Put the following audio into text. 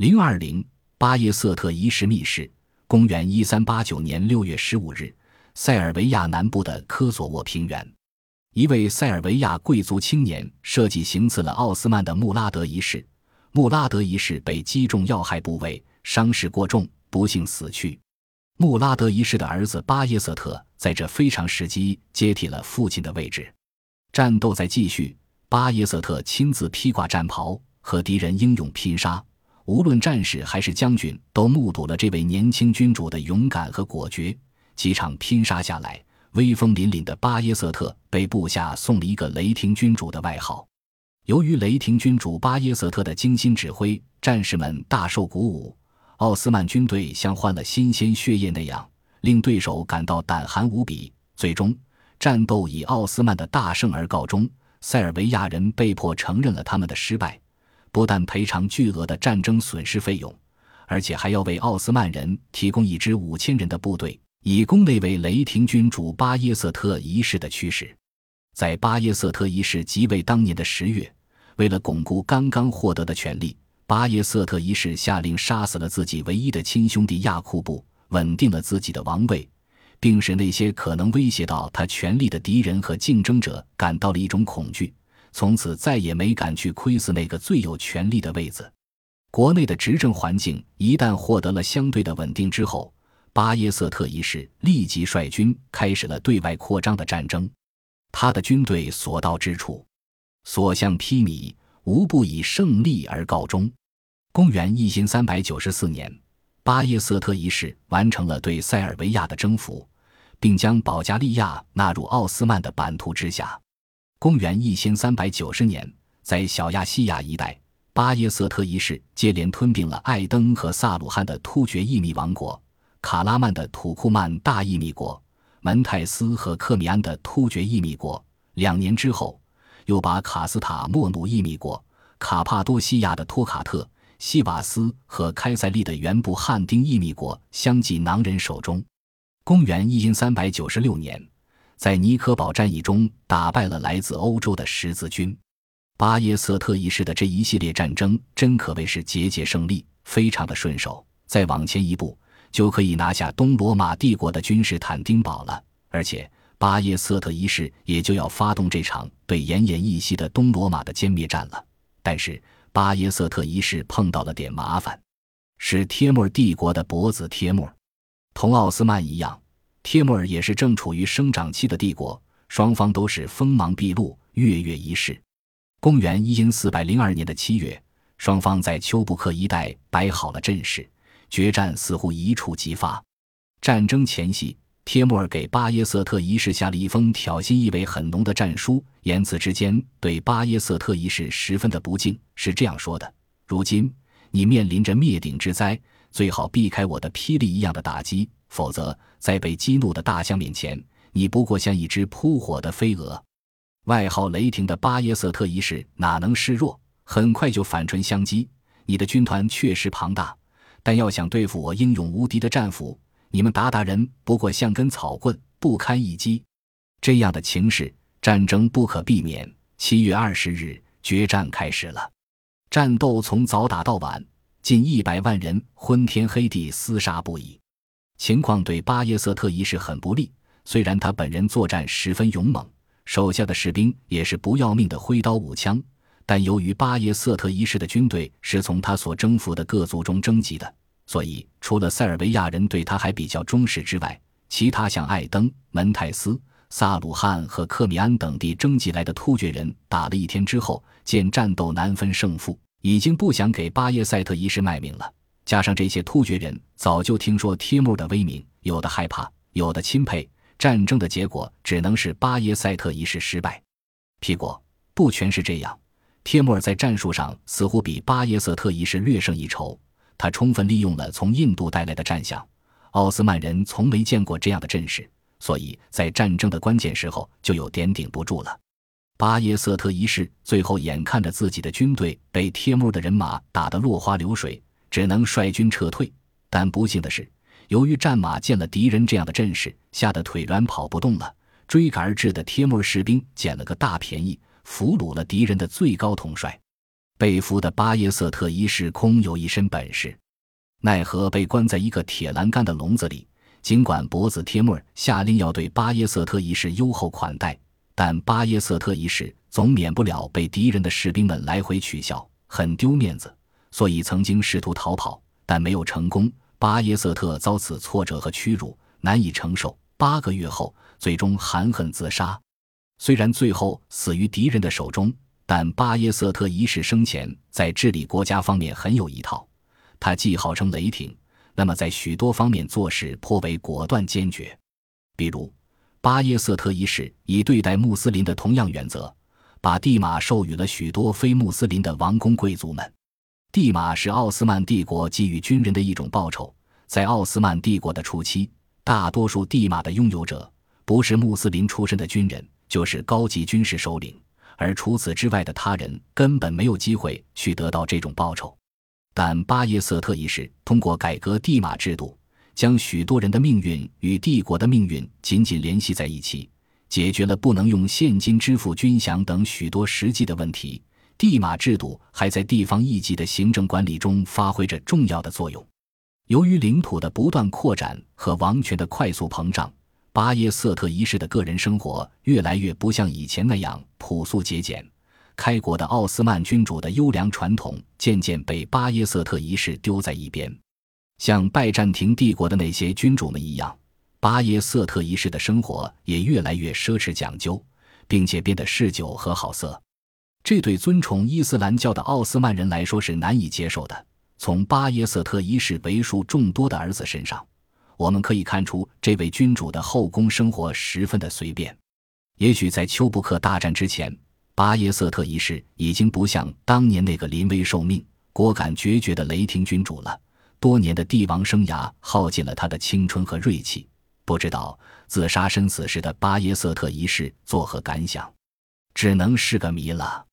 零二零巴耶瑟特一世密室，公元一三八九年六月十五日，塞尔维亚南部的科索沃平原，一位塞尔维亚贵族青年设计行刺了奥斯曼的穆拉德一世。穆拉德一世被击中要害部位，伤势过重，不幸死去。穆拉德一世的儿子巴耶瑟特在这非常时机接替了父亲的位置。战斗在继续，巴耶瑟特亲自披挂战袍，和敌人英勇拼杀。无论战士还是将军，都目睹了这位年轻君主的勇敢和果决。几场拼杀下来，威风凛凛的巴耶瑟特被部下送了一个“雷霆君主”的外号。由于雷霆君主巴耶瑟特的精心指挥，战士们大受鼓舞。奥斯曼军队像换了新鲜血液那样，令对手感到胆寒无比。最终，战斗以奥斯曼的大胜而告终。塞尔维亚人被迫承认了他们的失败，不但赔偿巨额的战争损失费用，而且还要为奥斯曼人提供一支五千人的部队，以供那位雷霆君主巴耶瑟特一世的驱使。在巴耶瑟特一世即位当年的十月。为了巩固刚刚获得的权利，巴耶瑟特一世下令杀死了自己唯一的亲兄弟亚库布，稳定了自己的王位，并使那些可能威胁到他权力的敌人和竞争者感到了一种恐惧，从此再也没敢去窥伺那个最有权力的位子。国内的执政环境一旦获得了相对的稳定之后，巴耶瑟特一世立即率军开始了对外扩张的战争。他的军队所到之处。所向披靡，无不以胜利而告终。公元一千三百九十四年，巴耶瑟特一世完成了对塞尔维亚的征服，并将保加利亚纳入奥斯曼的版图之下。公元一千三百九十年，在小亚细亚一带，巴耶瑟特一世接连吞并了艾登和萨鲁汗的突厥伊密王国、卡拉曼的土库曼大伊密国、门泰斯和克米安的突厥伊密国。两年之后。又把卡斯塔莫努伊米国、卡帕多西亚的托卡特、西瓦斯和开塞利的原部汉丁伊米国相继囊人手中。公元一千三百九十六年，在尼科堡战役中打败了来自欧洲的十字军。巴耶瑟特一世的这一系列战争真可谓是节节胜利，非常的顺手。再往前一步，就可以拿下东罗马帝国的君士坦丁堡了，而且。巴耶瑟特一世也就要发动这场对奄奄一息的东罗马的歼灭战了，但是巴耶瑟特一世碰到了点麻烦，是帖木儿帝国的伯子帖木儿。同奥斯曼一样，帖木儿也是正处于生长期的帝国，双方都是锋芒毕露，跃跃欲试。公元一因四百零二年的七月，双方在丘布克一带摆好了阵势，决战似乎一触即发。战争前夕。帖木儿给巴耶瑟特一世下了一封挑衅意味很浓的战书，言辞之间对巴耶瑟特一世十分的不敬，是这样说的：“如今你面临着灭顶之灾，最好避开我的霹雳一样的打击，否则在被激怒的大象面前，你不过像一只扑火的飞蛾。”外号雷霆的巴耶瑟特一世哪能示弱，很快就反唇相讥：“你的军团确实庞大，但要想对付我英勇无敌的战俘。”你们鞑靼人不过像根草棍，不堪一击。这样的情势，战争不可避免。七月二十日，决战开始了。战斗从早打到晚，近一百万人昏天黑地厮杀不已。情况对巴耶瑟特一世很不利。虽然他本人作战十分勇猛，手下的士兵也是不要命的挥刀舞枪，但由于巴耶瑟特一世的军队是从他所征服的各族中征集的。所以，除了塞尔维亚人对他还比较忠实之外，其他像艾登、门泰斯、萨鲁汉和克米安等地征集来的突厥人，打了一天之后，见战斗难分胜负，已经不想给巴耶塞特一世卖命了。加上这些突厥人早就听说帖木儿的威名，有的害怕，有的钦佩。战争的结果只能是巴耶塞特一世失败。屁果不全是这样，帖木儿在战术上似乎比巴耶瑟特一世略胜一筹。他充分利用了从印度带来的战象，奥斯曼人从没见过这样的阵势，所以在战争的关键时候就有点顶不住了。巴耶瑟特一世最后眼看着自己的军队被帖木儿的人马打得落花流水，只能率军撤退。但不幸的是，由于战马见了敌人这样的阵势，吓得腿软跑不动了。追赶而至的帖木儿士兵捡了个大便宜，俘虏了敌人的最高统帅。被俘的巴耶瑟特一世空有一身本事，奈何被关在一个铁栏杆的笼子里。尽管脖子贴木儿下令要对巴耶瑟特一世优厚款待，但巴耶瑟特一世总免不了被敌人的士兵们来回取笑，很丢面子，所以曾经试图逃跑，但没有成功。巴耶瑟特遭此挫折和屈辱，难以承受。八个月后，最终含恨自杀。虽然最后死于敌人的手中。但巴耶瑟特一世生前在治理国家方面很有一套，他既号称雷霆，那么在许多方面做事颇为果断坚决。比如，巴耶瑟特一世以对待穆斯林的同样原则，把地马授予了许多非穆斯林的王公贵族们。地马是奥斯曼帝国给予军人的一种报酬。在奥斯曼帝国的初期，大多数地马的拥有者不是穆斯林出身的军人，就是高级军事首领。而除此之外的他人根本没有机会去得到这种报酬，但巴耶瑟特一世通过改革地马制度，将许多人的命运与帝国的命运紧紧联系在一起，解决了不能用现金支付军饷等许多实际的问题。地马制度还在地方一级的行政管理中发挥着重要的作用。由于领土的不断扩展和王权的快速膨胀。巴耶瑟特一世的个人生活越来越不像以前那样朴素节俭，开国的奥斯曼君主的优良传统渐渐被巴耶瑟特一世丢在一边。像拜占庭帝国的那些君主们一样，巴耶瑟特一世的生活也越来越奢侈讲究，并且变得嗜酒和好色。这对尊崇伊斯兰教的奥斯曼人来说是难以接受的。从巴耶瑟特一世为数众多的儿子身上。我们可以看出，这位君主的后宫生活十分的随便。也许在丘布克大战之前，巴耶瑟特一世已经不像当年那个临危受命、果敢决绝的雷霆君主了。多年的帝王生涯耗尽了他的青春和锐气。不知道自杀身死时的巴耶瑟特一世作何感想，只能是个谜了。